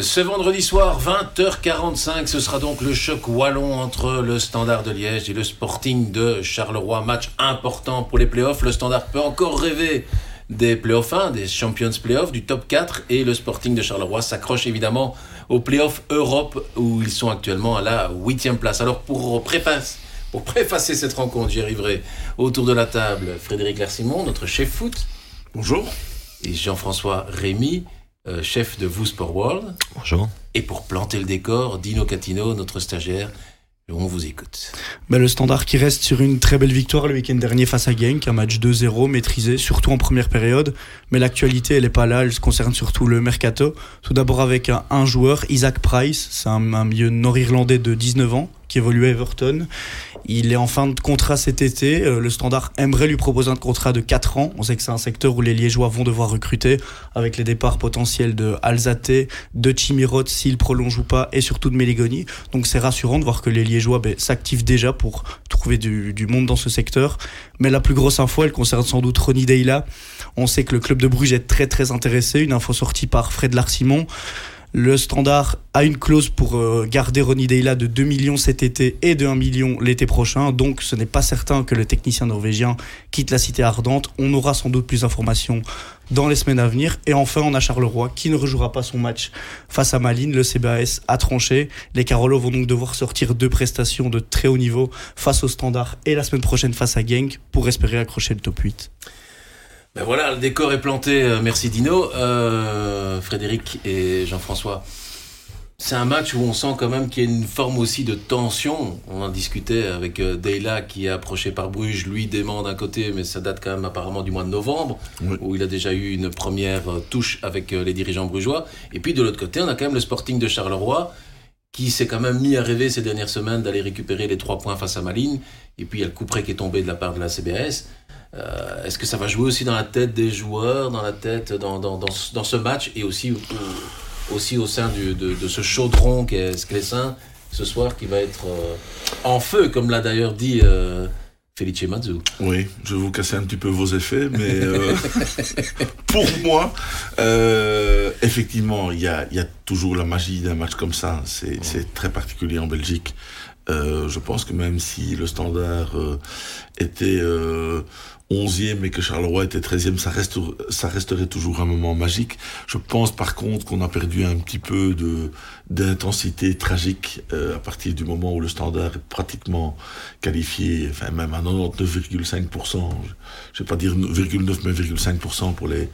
Ce vendredi soir, 20h45, ce sera donc le choc wallon entre le Standard de Liège et le Sporting de Charleroi. Match important pour les playoffs. Le Standard peut encore rêver des playoffs 1, des Champions Playoffs, du top 4. Et le Sporting de Charleroi s'accroche évidemment aux playoffs Europe où ils sont actuellement à la huitième place. Alors pour préface, pour préfacer cette rencontre, j'y arriverai autour de la table Frédéric Larsimon, notre chef foot. Bonjour. Et Jean-François Rémy, euh, chef de Vous Sport World. Bonjour. Et pour planter le décor, Dino Catino, notre stagiaire. On vous écoute. Ben, le standard qui reste sur une très belle victoire le week-end dernier face à Genk, un match 2-0 maîtrisé, surtout en première période. Mais l'actualité, elle n'est pas là, elle se concerne surtout le mercato. Tout d'abord avec un, un, joueur, Isaac Price, c'est un, un milieu nord-irlandais de 19 ans qui évolue à Everton. Il est en fin de contrat cet été. Euh, le Standard aimerait lui proposer un contrat de 4 ans. On sait que c'est un secteur où les Liégeois vont devoir recruter avec les départs potentiels de Alzate, de Chimirot s'il prolonge ou pas et surtout de Meligoni. Donc c'est rassurant de voir que les Liégeois ben, s'activent déjà pour trouver du, du, monde dans ce secteur. Mais la plus grosse info, elle concerne sans doute Ronnie Deila. On sait que le club de Bruges est très très intéressé. Une info sortie par Fred Larsimon. Le Standard a une clause pour euh, garder Ronnie Deila de 2 millions cet été et de 1 million l'été prochain. Donc ce n'est pas certain que le technicien norvégien quitte la cité ardente. On aura sans doute plus d'informations dans les semaines à venir. Et enfin, on a Charleroi qui ne rejouera pas son match face à Malines. Le CBAS a tranché. Les Carolos vont donc devoir sortir deux prestations de très haut niveau face au Standard et la semaine prochaine face à Genk pour espérer accrocher le top 8. Ben voilà, le décor est planté. Merci Dino, euh, Frédéric et Jean-François. C'est un match où on sent quand même qu'il y a une forme aussi de tension. On en discutait avec euh, Deyla qui est approché par Bruges, lui dément d'un côté, mais ça date quand même apparemment du mois de novembre, oui. où il a déjà eu une première touche avec euh, les dirigeants brugeois. Et puis de l'autre côté, on a quand même le Sporting de Charleroi qui s'est quand même mis à rêver ces dernières semaines d'aller récupérer les trois points face à Malines. Et puis il y a le coup près qui est tombé de la part de la CBS. Euh, Est-ce que ça va jouer aussi dans la tête des joueurs, dans la tête, dans, dans, dans, dans ce match et aussi, aussi au sein du, de, de, ce chaudron qu'est Sclessin ce soir qui va être euh, en feu, comme l'a d'ailleurs dit euh, Felice Mazzu? Oui, je vais vous casser un petit peu vos effets, mais euh, pour moi, effectivement, il y a, y a, toujours la magie d'un match comme ça. C'est ouais. très particulier en Belgique. Euh, je pense que même si le standard euh, était euh, 11e et que Charleroi était 13e, ça, reste, ça resterait toujours un moment magique. Je pense par contre qu'on a perdu un petit peu d'intensité tragique euh, à partir du moment où le standard est pratiquement qualifié, enfin même à 99,5%, je vais pas dire 0,9 mais 0,5% pour les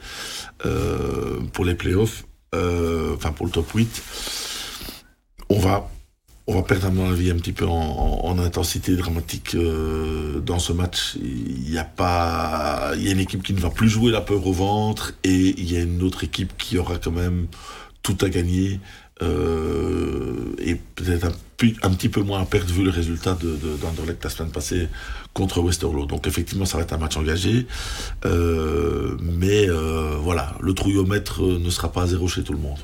pour les playoffs, enfin pour le top 8. On va on va perdre à mon avis un petit peu en, en, en intensité dramatique euh, dans ce match. Il y a pas, il y a une équipe qui ne va plus jouer la peur au ventre et il y a une autre équipe qui aura quand même tout à gagner euh, et peut-être un, petit peu moins à perdre vu le résultat de, de d'Anderlecht la semaine passée contre Westerlo. Donc effectivement, ça va être un match engagé, euh, mais euh, voilà, le trouillomètre ne sera pas à zéro chez tout le monde.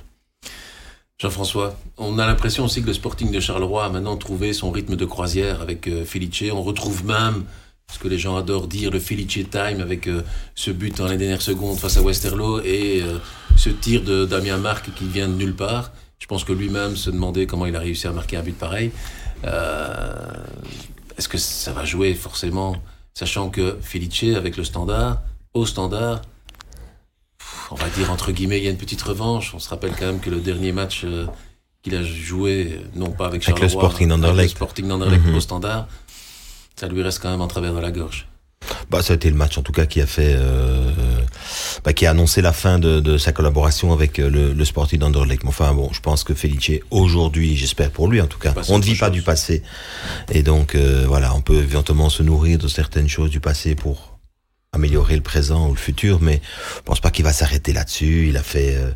Jean-François, on a l'impression aussi que le Sporting de Charleroi a maintenant trouvé son rythme de croisière avec euh, Felice. On retrouve même ce que les gens adorent dire, le Felice Time, avec euh, ce but dans les dernières secondes face à Westerlo et euh, ce tir de Damien Marc qui vient de nulle part. Je pense que lui-même se demandait comment il a réussi à marquer un but pareil. Est-ce que ça va jouer forcément, sachant que Felice, avec le standard, au standard, on va dire entre guillemets, il y a une petite revanche. On se rappelle quand même que le dernier match euh, qu'il a joué, non pas avec avec le Sporting d'Anderlecht, le Sporting d'Anderlecht mm -hmm. au standard, ça lui reste quand même en travers de la gorge. Bah, ça a été le match en tout cas qui a fait, euh, bah, qui a annoncé la fin de, de sa collaboration avec euh, le, le Sporting d'Anderlecht. Mais enfin bon, je pense que Felice aujourd'hui, j'espère pour lui en tout cas, on ne vit pas du passé, et donc euh, voilà, on peut éventuellement se nourrir de certaines choses du passé pour améliorer le présent ou le futur, mais je pense pas qu'il va s'arrêter là-dessus. Il a fait, euh,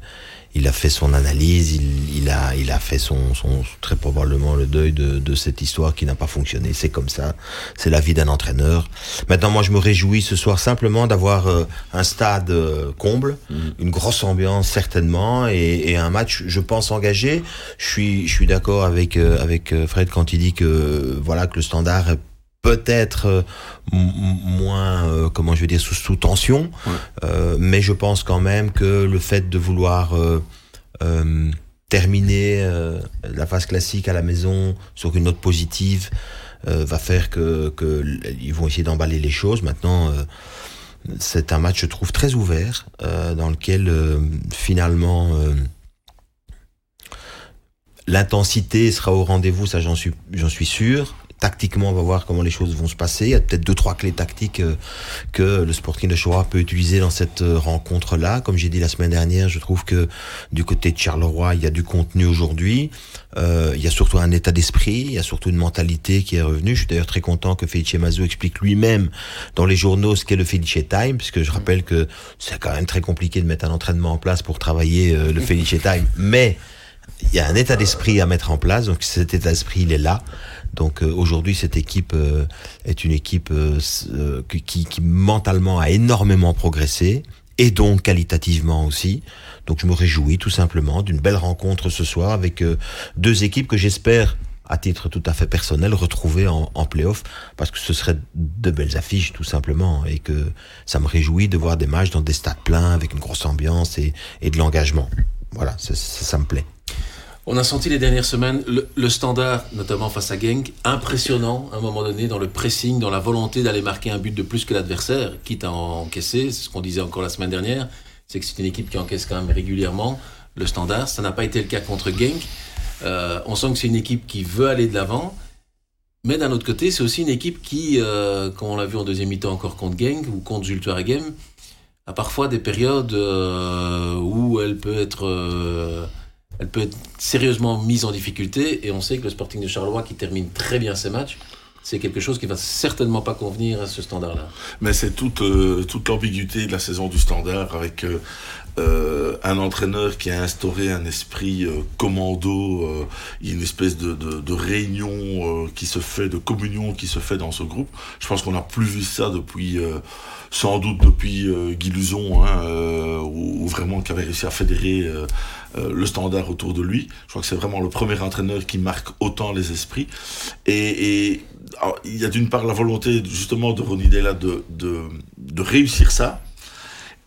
il a fait son analyse, il, il, a, il a fait son, son très probablement le deuil de, de cette histoire qui n'a pas fonctionné. C'est comme ça, c'est la vie d'un entraîneur. Maintenant, moi, je me réjouis ce soir simplement d'avoir euh, un stade euh, comble, mmh. une grosse ambiance certainement, et, et, un match, je pense, engagé. Je suis, je suis d'accord avec avec Fred quand il dit que voilà que le standard peut-être euh, moins, euh, comment je vais dire, sous, sous tension, ouais. euh, mais je pense quand même que le fait de vouloir euh, terminer la phase classique à la maison sur une note positive va faire que, que ils vont essayer d'emballer les choses. Maintenant, c'est un match, je trouve, très ouvert, dans lequel finalement l'intensité sera au rendez-vous, ça j'en suis, j'en suis sûr tactiquement, on va voir comment les choses vont se passer. Il y a peut-être deux, trois clés tactiques euh, que le Sporting de Chora peut utiliser dans cette euh, rencontre-là. Comme j'ai dit la semaine dernière, je trouve que du côté de Charleroi, il y a du contenu aujourd'hui. Euh, il y a surtout un état d'esprit, il y a surtout une mentalité qui est revenue. Je suis d'ailleurs très content que Felice Mazou explique lui-même dans les journaux ce qu'est le Felice Time, puisque je rappelle que c'est quand même très compliqué de mettre un entraînement en place pour travailler le Felice Time. Mais il y a un état d'esprit à mettre en place, donc cet état d'esprit, il est là. Donc euh, aujourd'hui, cette équipe euh, est une équipe euh, qui, mentalement a énormément progressé et donc qualitativement aussi. Donc je me réjouis tout simplement d'une belle rencontre ce soir avec deux équipes que j'espère à titre tout à fait personnel, retrouver en, en playoff, parce que ce serait de belles affiches, tout simplement, et que ça me réjouit de voir des matchs dans des stades pleins, avec une grosse ambiance et, de l'engagement. Voilà, ça me plaît. On a senti les dernières semaines le, standard, notamment face à Genk, impressionnant à un moment donné dans le pressing, dans la volonté d'aller marquer un but de plus que l'adversaire, quitte à encaisser. C'est ce qu'on disait encore la semaine dernière, c'est que c'est une équipe qui encaisse quand même régulièrement le standard. Ça n'a pas été le cas contre Genk. Euh, on sent que c'est une équipe qui veut aller de l'avant. Mais d'un autre côté, c'est aussi une équipe qui, euh, comme on l'a vu en deuxième mi-temps encore contre Genk ou contre Zultuaregem, a parfois des périodes euh, où elle peut être elle peut être sérieusement mise en difficulté. Et on sait que le Sporting de Charleroi, qui termine très bien ses matchs, c'est quelque chose qui va certainement pas convenir à ce standard-là. Mais c'est toute, euh, toute l'ambiguïté de la saison du standard avec euh, euh, un entraîneur qui a instauré un esprit commando, y a une espèce de, de, de réunion qui se fait, de communion qui se fait dans ce groupe. Je pense qu'on n'a plus vu ça depuis sans doute depuis euh, Guy Luzon, hein, euh, ou, vraiment qui avait réussi à fédérer euh, le standard autour de lui. Je crois que c'est vraiment le premier entraîneur qui marque autant les esprits. Et, il y a d'une part la volonté justement de Ronnie Della de, de, de, réussir ça.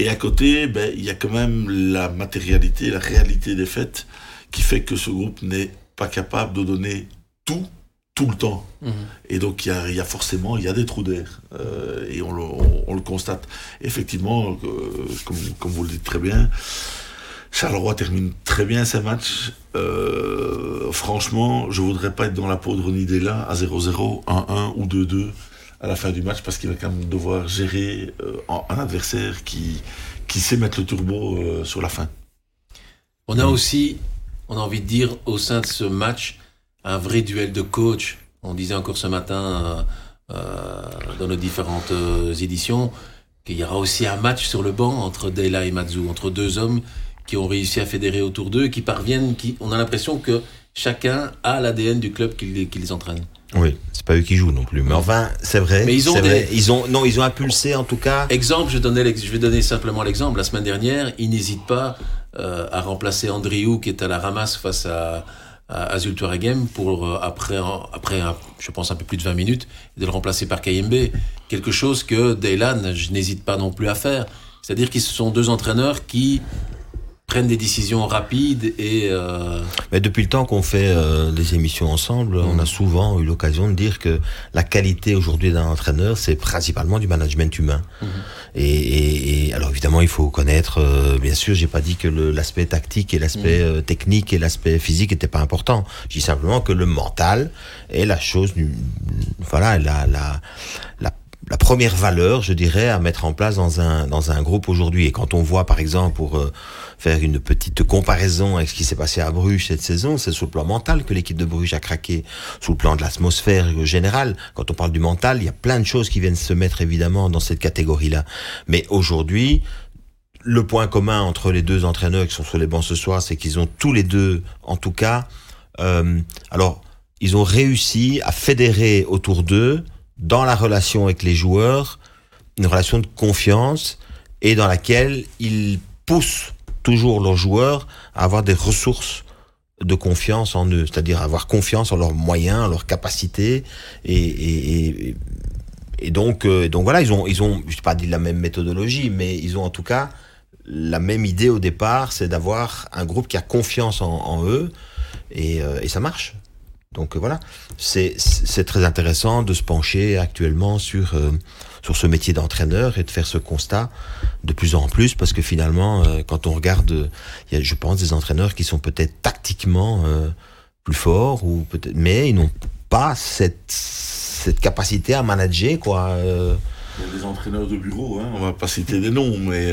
Et à côté, ben, il y a quand même la matérialité, la réalité des faits qui fait que ce groupe n'est pas capable de donner tout tout le temps. Mhm. Et donc il y a, forcément il y a des trous d'air euh, et on le, on, le, constate. Effectivement, euh, comme, comme, vous le dites très bien, Charleroi termine très bien ses matchs. Euh, franchement, je voudrais pas être dans la peau de Ronnie Della à 0-0, 1-1 ou 2-2 à la fin du match parce qu'il va quand même devoir gérer un adversaire qui, sait mettre le turbo sur la fin. On a aussi, on a envie de dire, au sein de ce match, un vrai duel de coach. On disait encore ce matin euh, euh dans nos différentes euh, éditions qu'il y aura aussi un match sur le banc entre Dela et Matsu, entre deux hommes qui ont réussi à fédérer autour d'eux, qui parviennent, qui, on a l'impression que chacun a l'ADN du club qui, les entraîne. Oui, c'est pas eux qui jouent non plus. Mais enfin, c'est vrai. Mais ils ont, ils ont, non, ils ont impulsé en tout cas. Exemple, je, donnais, je vais donner simplement l'exemple. La semaine dernière, ils n'hésitent pas euh, à remplacer Andriou qui est à la ramasse face à, à Game pour euh, après après je pense un peu plus de 20 minutes de le remplacer par KMB quelque chose que Daylan je n'hésite pas non plus à faire c'est-à-dire qu'ils sont deux entraîneurs qui prennent des décisions rapides et. Euh... Mais depuis le temps qu'on fait euh, des émissions ensemble, on a mm. souvent eu l'occasion de dire que la qualité aujourd'hui d'un entraîneur, c'est principalement du management humain. Mm-hmm. Et, et, alors évidemment, il faut connaître. Euh, bien sûr, j'ai pas dit que l'aspect tactique et l'aspect mm. euh, technique et l'aspect physique n'étaient pas importants. Je dis simplement que le mental est la chose, voilà, la, la, la la première valeur, je dirais, à mettre en place dans un dans un groupe aujourd'hui. Et quand on voit, par exemple, pour euh, faire une petite comparaison avec ce qui s'est passé à Bruges cette saison, c'est sur le plan mental que l'équipe de Bruges a craqué, sous le plan de l'atmosphère générale. Quand on parle du mental, il y a plein de choses qui viennent se mettre évidemment dans cette catégorie-là. Mais aujourd'hui, le point commun entre les deux entraîneurs qui sont sur les bancs ce soir, c'est qu'ils ont tous les deux, en tout cas, euh, alors ils ont réussi à fédérer autour d'eux dans la relation avec les joueurs, une relation de confiance et dans laquelle ils poussent toujours leurs joueurs à avoir des ressources de confiance en eux, c'est-à-dire avoir confiance en leurs moyens, en leurs capacités et, et, et, donc euh, donc voilà ils ont ils ont je sais pas dit la même méthodologie mais ils ont en tout cas la même idée au départ, c'est d'avoir un groupe qui a confiance en, eux et, et, ça marche. Donc voilà, c'est très intéressant de se pencher actuellement sur sur ce métier d'entraîneur et de faire ce constat de plus en plus parce que finalement, euh, quand on regarde, il y a, je pense, des entraîneurs qui sont peut-être tactiquement euh, plus forts ou peut-être, mais ils n'ont pas cette cette capacité à manager quoi. Euh. Il y a des entraîneurs de bureau, hein, on va pas citer des noms, mais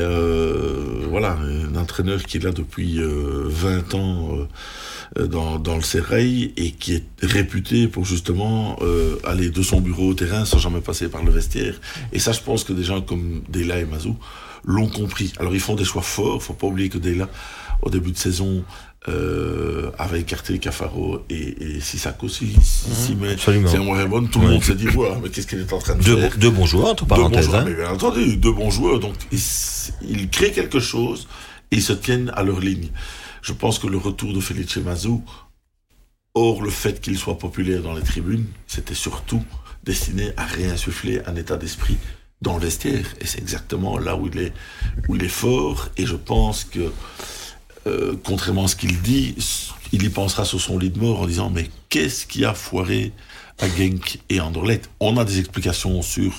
voilà, un entraîneur qui est là depuis 20 ans euh, dans, dans le Serreil et qui est réputé pour justement euh, aller de son bureau au terrain sans jamais passer par le vestiaire. Et ça, je pense que des gens comme Dela et Mazou l'ont compris. Alors ils font des choix forts. Faut pas oublier que Dela, au début de saison, euh, avait écarté Cafaro et, et Sissako si, si, mais c'est un bon tout le monde s'est dit voilà mais qu'est-ce qu'il est en train de faire deux bons joueurs entre parenthèses deux bons joueurs, hein. bien entendu deux bons joueurs donc ils, ils créent quelque chose et ils se tiennent à leur ligne je pense que le retour de Felice Mazou, hors le fait qu'il soit populaire dans les tribunes, c'était surtout destiné à réinsuffler un état d'esprit dans le vestiaire. Et c'est exactement là où il est, où il est fort. Et je pense que, euh, contrairement à ce qu'il dit, il y pensera sur son lit de mort en disant mais qu'est-ce qui a foiré à Genk et Anderlecht. On a des explications sur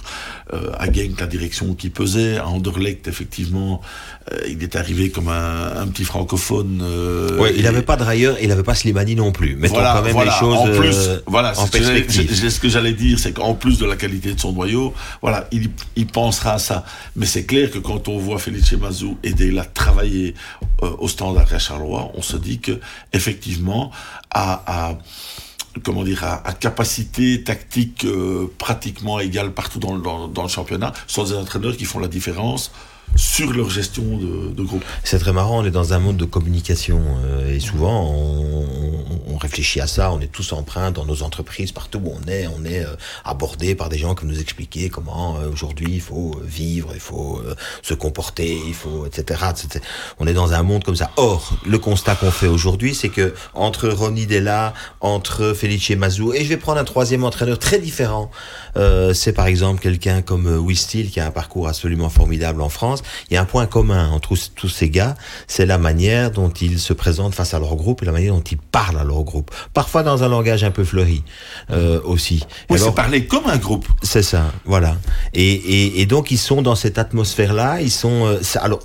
euh, à Genk la direction qui pesait, à Anderlecht effectivement euh, il est arrivé comme un, un petit francophone. Euh, ouais, il n'avait pas de railleur, il n'avait pas Slimani non plus. Mettons voilà, quand même les choses en plus, euh, voilà, en perspective. ce que j'allais dire, c'est qu'en plus de la qualité de son noyau, voilà, il, il pensera à ça. Mais c'est clair que quand on voit Felice Mazou aider à travailler euh, au standard à Charleroi, on se dit que effectivement à, à comment dire, à, capacité tactique euh, pratiquement égale partout dans, dans, dans, le championnat, sont des entraîneurs qui font la différence sur leur gestion de, de groupe. C'est très marrant, on est dans un monde de communication euh, et souvent on, on, réfléchit à ça, on est tous empreints dans nos entreprises, partout où on est, on est euh, abordé par des gens qui nous expliquent comment euh, aujourd'hui il faut vivre, il faut se comporter, il faut etc., etc. On est dans un monde comme ça. Or, le constat qu'on fait aujourd'hui, c'est que entre Ronnie Della, entre Felice Mazou, et je vais prendre un troisième entraîneur très différent, c'est par exemple quelqu'un comme Wistil qui a un parcours absolument formidable en France il y a un point commun entre tous ces gars, c'est la manière dont ils se présentent face à leur groupe et la manière dont ils parlent à leur groupe. Parfois dans un langage un peu fleuri euh, aussi. Oui, c'est parler comme un groupe. C'est ça, voilà. Et, et, et, donc ils sont dans cette atmosphère-là. Ils sont. Euh, alors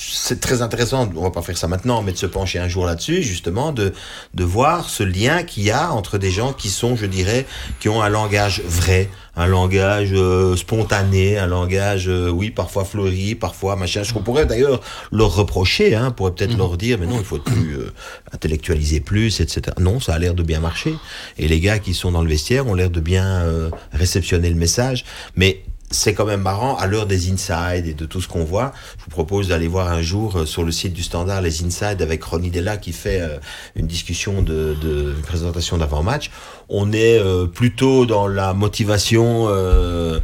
c'est très intéressant, on va pas faire ça maintenant, mais de se pencher un jour là-dessus, justement, de, de voir ce lien qu'il y a entre des gens qui sont, je dirais, qui ont un langage vrai, un langage euh, spontané, un langage, euh, oui, parfois fleuri, parfois machin. Ce qu'on pourrait d'ailleurs leur reprocher, hein, pourrait peut-être leur dire, mais non, il faut plus euh, intellectualiser plus, etc. Non, ça a l'air de bien marcher. Et les gars qui sont dans le vestiaire ont l'air de bien réceptionner le message. Mais c'est quand même marrant, à l'heure des insides et de tout ce qu'on voit, je vous propose d'aller voir un jour euh, sur le site du Standard les insides avec Ronnie Della qui fait euh, une discussion de, de présentation d'avant-match. On est euh, plutôt dans la motivation euh,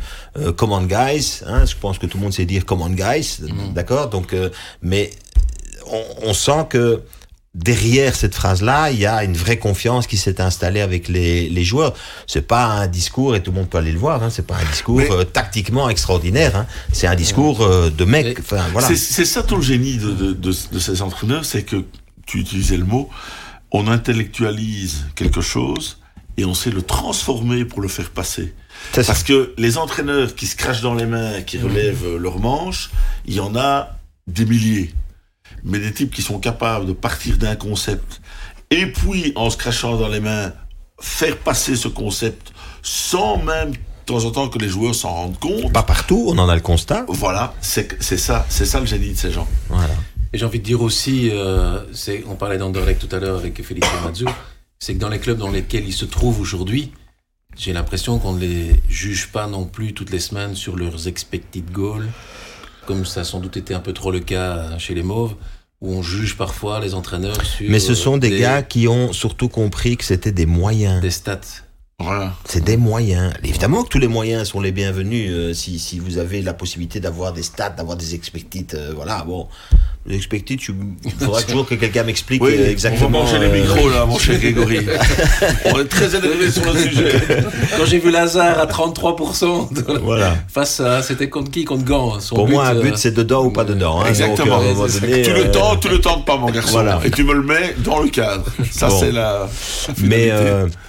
command guys, hein, je pense que tout le monde sait dire command guys, mm-hmm. d'accord Donc, mais on, on sent que derrière cette phrase-là, il y a une vraie confiance qui s'est installée avec les, les joueurs. C'est pas un discours et tout le monde peut aller le voir. Hein, c'est pas un discours euh, tactiquement extraordinaire. Hein, c'est un discours euh, de mec. Enfin, voilà. C'est ça tout le génie de, de, de, de ces entraîneurs, c'est que tu utilisais le mot. On intellectualise quelque chose et on sait le transformer pour le faire passer. Parce que les entraîneurs qui se crachent dans les mains, qui relèvent leurs manches, il y en a des milliers mais des types qui sont capables de partir d'un concept et puis en se crachant dans les mains, faire passer ce concept sans même de temps en temps que les joueurs s'en rendent compte. Pas partout, on en a le constat. Voilà, c'est ça, c'est ça le génie de ces gens. Voilà. Et j'ai envie de dire aussi, euh, on parlait d'Anderlecht tout à l'heure avec Félix Mazou, c'est que dans les clubs dans lesquels ils se trouvent aujourd'hui, j'ai l'impression qu'on ne les juge pas non plus toutes les semaines sur leurs expected goals, comme ça a sans doute été un peu trop le cas chez les Mauves où on juge parfois les entraîneurs sur. Mais ce sont des, gars qui ont surtout compris que c'était des moyens. Des stats. Voilà. C'est des moyens. Évidemment que tous les moyens sont les bienvenus euh, si, si vous avez la possibilité d'avoir des stats, d'avoir des expected, euh, voilà, bon. Expected, il faudra toujours que quelqu'un m'explique exactement. On va manger les micros là, mon cher Grégory. on est très énervé sur le sujet. Quand j'ai vu Lazare à 33%, voilà. face à, c'était contre qui? Contre Gant. Pour moi, un but, c'est dedans ou pas dedans. Hein, Exactement. Donc, tout le temps, tout le temps pas, mon garçon. Voilà. Et tu me le mets dans le cadre. Ça, c'est la, Mais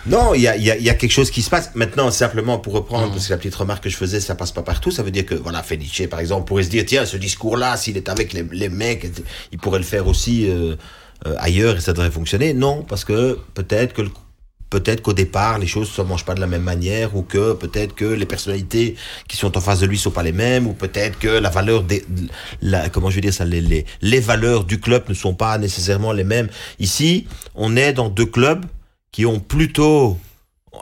non, il y a, y, y a, quelque chose qui se passe. Maintenant, simplement pour reprendre, parce que la petite remarque que je faisais, ça passe pas partout. Ça veut dire que, voilà, Felice, par exemple, pourrait se dire, tiens, ce discours-là, s'il est avec les, les, mecs, il pourrait le faire aussi euh, euh, ailleurs et ça devrait fonctionner. Non, parce que peut-être que peut-être qu'au départ les choses ne se mangent pas de la même manière ou que peut-être que les personnalités qui sont en face de lui sont pas les mêmes ou peut-être que la valeur des la, comment je veux dire ça les, les, les valeurs du club ne sont pas nécessairement les mêmes ici on est dans deux clubs qui ont plutôt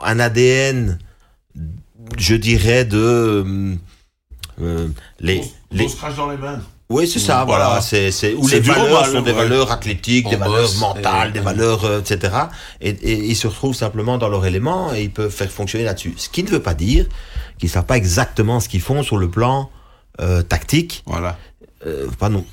un ADN je dirais de euh, les, les... se crache dans les mains oui, c'est ça, voilà. C'est, c'est, où les valeurs sont des valeurs athlétiques, des valeurs mentales, des valeurs, euh, etc. Et, et, ils se retrouvent simplement dans leur élément et ils peuvent faire fonctionner là-dessus. Ce qui ne veut pas dire qu'ils savent pas exactement ce qu'ils font sur le plan euh, tactique. Voilà. Euh, pas non.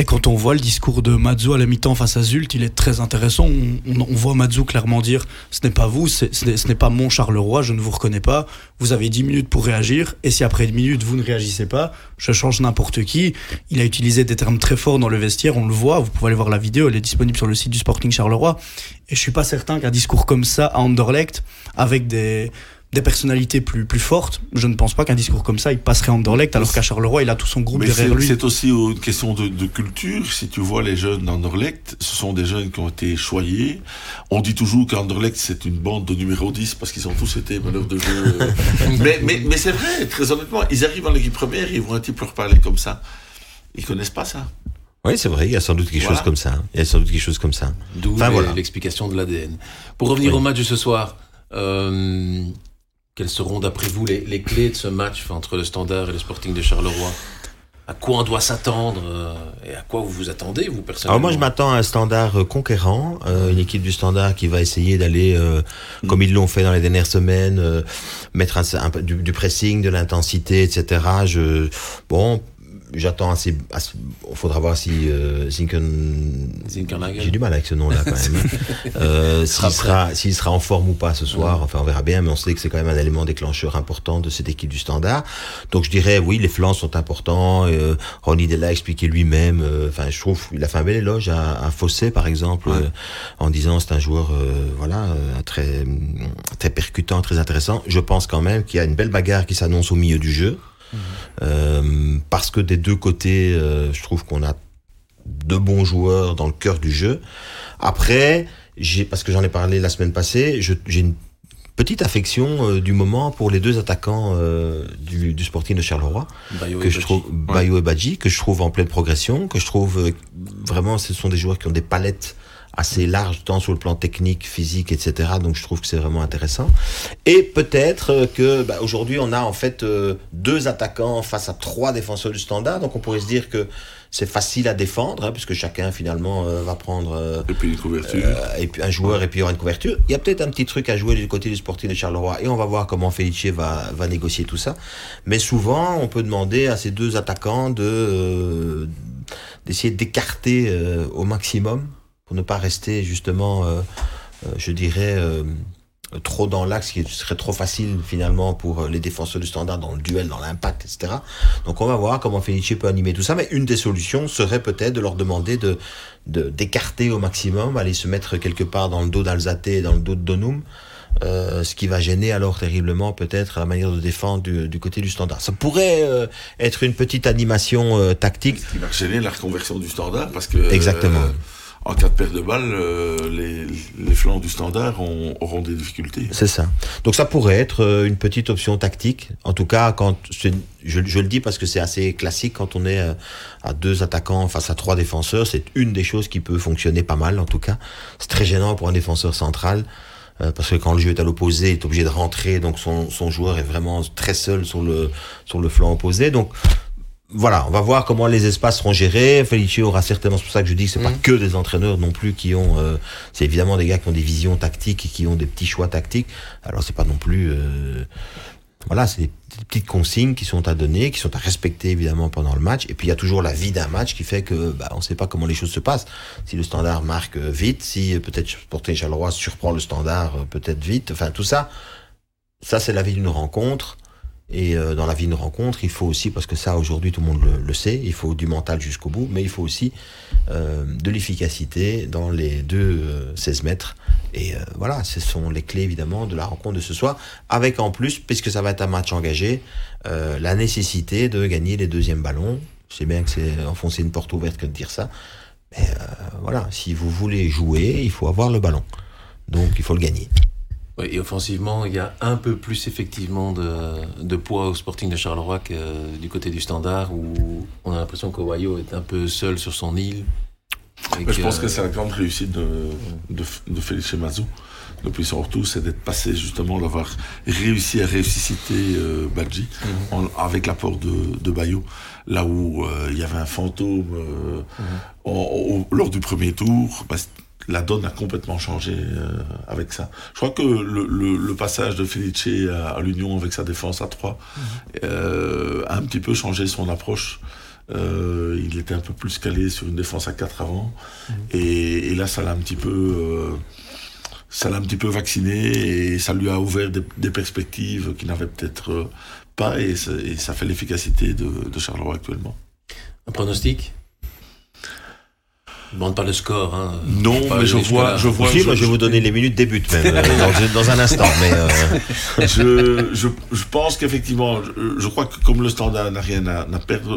Et quand on voit le discours de Mazou à la mi-temps face à Zult, il est très intéressant. On, voit Mazou clairement dire ce n'est pas vous, ce n'est pas mon Charleroi, je ne vous reconnais pas. Vous avez 10 minutes pour réagir. Et si après 10 minutes vous ne réagissez pas, je change n'importe qui. Il a utilisé des termes très forts dans le vestiaire, on le voit. Vous pouvez aller voir la vidéo, elle est disponible sur le site du Sporting Charleroi. Et je suis pas certain qu'un discours comme ça à Anderlecht, avec des des personnalités plus, plus fortes, je ne pense pas qu'un discours comme ça, il passerait en Anderlecht, alors qu'à Charleroi, il a tout son groupe derrière lui. C'est aussi une question de, de, culture. Si tu vois les jeunes d'Anderlecht, ce sont des jeunes qui ont été choyés. On dit toujours qu'Anderlecht, c'est une bande de numéro 10 parce qu'ils ont tous été meneurs de jeu. mais mais, mais c'est vrai, très honnêtement, ils arrivent en équipe première, ils vont un type leur parler comme ça. Ils connaissent pas ça. Oui, c'est vrai, il y a sans doute quelque chose comme ça. Il y a sans doute quelque chose comme ça. D'où enfin, voilà. l'explication de l'ADN. Pour revenir au match de ce soir, euh, quelles seront, d'après vous, les, clés de ce match entre le Standard et le Sporting de Charleroi? À quoi on doit s'attendre euh, et à quoi vous vous attendez, vous, personnellement? Alors moi, je m'attends à un standard euh, conquérant, euh, une équipe du standard qui va essayer d'aller, mm. comme ils l'ont fait dans les dernières semaines, mettre un, du, du, pressing, de l'intensité, etc. Je, bon, j'attends assez, Il faudra voir si euh, Zinken. J'ai du mal avec ce nom-là quand même. Hein. euh, s'il sera, s'il sera en forme ou pas ce soir. Enfin, on verra bien, mais on sait que c'est quand même un élément déclencheur important de cette équipe du Standard. Donc, je dirais, oui, les flancs sont importants. Euh, Ronnie Della a expliqué lui-même. Euh, enfin, je trouve, il a fait un bel éloge à, à Fossé, par exemple, euh, en disant c'est un joueur, voilà, très, très percutant, très intéressant. Je pense quand même qu'il y a une belle bagarre qui s'annonce au milieu du jeu. Euh, parce que des deux côtés, euh, je trouve qu'on a de bons joueurs dans le cœur du jeu. Après, j'ai parce que j'en ai parlé la semaine passée, j'ai une petite affection euh, du moment pour les deux attaquants du, du, Sporting de Charleroi que je trouve Bayo et Badji que je trouve en pleine progression que je trouve vraiment ce sont des joueurs qui ont des palettes assez large tant sur le plan technique, physique, etc. Donc je trouve que c'est vraiment intéressant. Et peut-être que bah, aujourd'hui on a en fait euh, deux attaquants face à trois défenseurs du standard. Donc on pourrait se dire que c'est facile à défendre hein, puisque chacun finalement euh, va prendre euh, et puis une couverture et puis un joueur et puis il y aura une couverture. Il y a peut-être un petit truc à jouer du côté du Sporting de Charleroi et on va voir comment Felice va va négocier tout ça. Mais souvent on peut demander à ces deux attaquants de d'essayer d'écarter au maximum pour ne pas rester justement, euh, euh, je dirais, euh, trop dans l'axe, qui serait trop facile finalement pour les défenseurs du standard dans le duel, dans l'impact, etc. Donc on va voir comment Felice peut animer tout ça, mais une des solutions serait peut-être de leur demander de d'écarter au maximum, aller se mettre quelque part dans le dos d'Alzate et dans le dos de Donum. Euh, ce qui va gêner alors terriblement peut-être la manière de défendre du, du côté du standard. Ça pourrait euh, être une petite animation euh, tactique. Ce qui va gêner la reconversion du standard parce que exactement en cas de perte de balle, euh, les, les, flancs du standard ont, auront des difficultés. C'est ça. Donc ça pourrait être euh, une petite option tactique. En tout cas, quand je, je le dis parce que c'est assez classique quand on est euh, à deux attaquants face à trois défenseurs, c'est une des choses qui peut fonctionner pas mal. En tout cas, c'est très gênant pour un défenseur central parce que quand le jeu est à l'opposé, il est obligé de rentrer, donc son, son joueur est vraiment très seul sur le sur le flanc opposé. Donc voilà, on va voir comment les espaces seront gérés. Felice aura certainement, c'est pour ça que je dis que c'est pas mm. que des entraîneurs non plus qui ont, euh, c'est évidemment des gars qui ont des visions tactiques et qui ont des petits choix tactiques. Alors c'est pas non plus, euh, voilà, c'est des petites consignes qui sont à donner, qui sont à respecter évidemment pendant le match. Et puis il y a toujours la vie d'un match qui fait que bah, on ne sait pas comment les choses se passent. Si le standard marque vite, si peut-être Sporting Charleroi surprend le standard peut-être vite, enfin tout ça, ça c'est la vie d'une rencontre. Et euh, dans la vie d'une rencontre, il faut aussi, parce que ça aujourd'hui tout le monde le, sait, il faut du mental jusqu'au bout, mais il faut aussi euh, de l'efficacité dans les deux 16 euh, mètres. Et voilà, ce sont les clés évidemment de la rencontre de ce soir, avec en plus, puisque ça va être un match engagé, la nécessité de gagner les deuxièmes ballons. Sais bien que c'est enfoncer une porte ouverte que de dire ça, mais voilà, si vous voulez jouer, il faut avoir le ballon. Donc il faut le gagner et offensivement, il y a un peu plus effectivement de, poids au Sporting de Charleroi que du côté du Standard, où on a l'impression qu'Owayo est un peu seul sur son île. je pense que c'est la grande réussite de, de, de Félix Mazou depuis son retour, c'est d'être passé justement, d'avoir réussi à ressusciter euh, Badji mhm. avec l'apport de, de Bayo, là où euh, il y avait un fantôme euh, mhm. lors du premier tour. Bah, la donne a complètement changé euh, avec ça. Je crois que le, passage de Felice à, l'Union avec sa défense à 3 mhm. euh, a un petit peu changé son approche. Euh, il était un peu plus calé sur une défense à 4 avant. Mhm. Et, là, ça l'a un petit peu... ça l'a un petit peu vacciné et ça lui a ouvert des, perspectives qu'il n'avait peut-être pas et, ça fait l'efficacité de, de Charleroi actuellement. Un pronostic? Demande pas le score. Hein. Non, mais je vois, je vois. je, vais vous donner les minutes début même euh, dans, un instant. Mais euh, je, je, je, pense qu'effectivement, je, crois que comme le Standard n'a rien à, n'a perdu,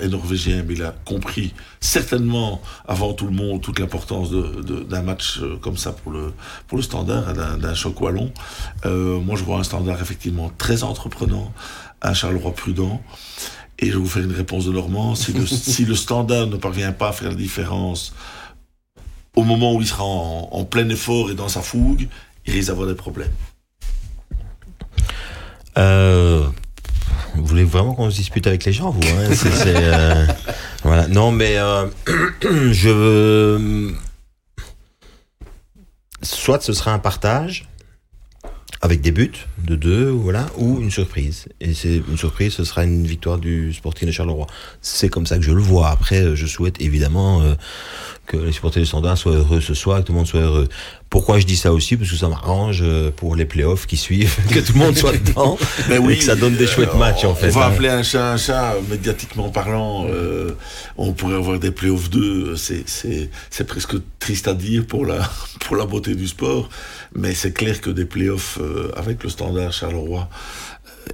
est norvégien, mais il a compris certainement avant tout le monde toute l'importance de, d'un match euh, comme ça pour le pour le Standard, d'un, choc wallon. Euh, moi, je vois un Standard effectivement très entreprenant, un Charleroi prudent. Et je vais vous faire une réponse de Normand. Si le, si le standard ne parvient pas à faire la différence au moment où il sera en, plein effort et dans sa fougue, il risque d'avoir des problèmes. Euh, vous voulez vraiment qu'on se dispute avec les gens, vous hein? Euh, voilà. Non, mais euh, je veux. Soit ce sera un partage, avec des buts de deux, voilà, ou une surprise. Et c'est une surprise, ce sera une victoire du Sporting de Charleroi. C'est comme ça que je le vois. Après, je souhaite évidemment euh, que les supporters du Standard soient heureux ce soir, que tout le monde soit heureux. Pourquoi je dis ça aussi? Parce que ça m'arrange euh, pour les playoffs qui suivent, que tout le monde soit dedans, mais oui, et que ça donne des chouettes matchs en fait. On va hein. appeler un chat un chat, médiatiquement parlant. Euh, on pourrait avoir des playoffs 2, c'est presque triste à dire pour la, pour la beauté du sport, mais c'est clair que des playoffs euh, avec le Standard Charleroi,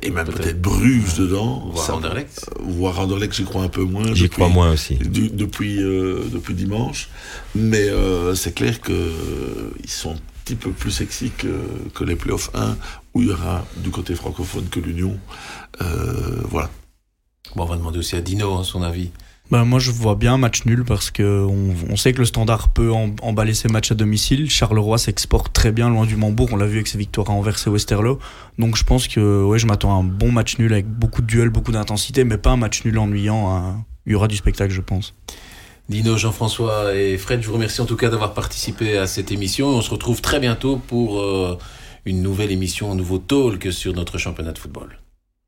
et même peut-être Bruges dedans. Voire Anderlecht. Euh, voire Anderlecht, j'y crois un peu moins. J'y crois moins aussi. depuis, euh, depuis dimanche. Mais euh, c'est clair qu'ils sont un petit peu plus sexy que, que les playoffs 1, où il y aura du côté francophone que l'Union. voilà. Bon, on va demander aussi à Dino hein, son avis. Bah, moi, je vois bien un match nul parce que on, sait que le Standard peut emballer ses matchs à domicile. Charleroi s'exporte très bien loin du Mambourg. On l'a vu avec ses victoires à Anvers et Westerlo. Donc, je pense que ouais, je m'attends à un bon match nul avec beaucoup de duels, beaucoup d'intensité, mais pas un match nul ennuyant. Hein. Il y aura du spectacle, je pense. Dino, Jean-François et Fred, je vous remercie en tout cas d'avoir participé à cette émission. On se retrouve très bientôt pour euh, une nouvelle émission, un nouveau talk sur notre championnat de football.